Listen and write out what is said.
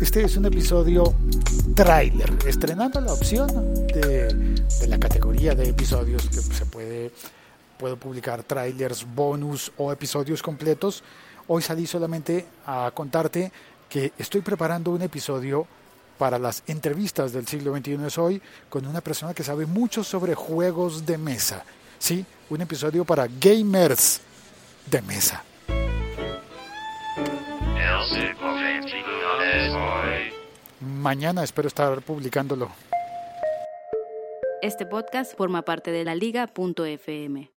Este es un episodio trailer, estrenando la opción de, de, la categoría de episodios que se puede, puedo publicar trailers, bonus o episodios completos. Hoy salí solamente a contarte que estoy preparando un episodio para las entrevistas del siglo XXI es hoy con una persona que sabe mucho sobre juegos de mesa. Sí, un episodio para gamers de mesa. Mañana espero estar publicándolo. Este podcast forma parte de la liga.fm.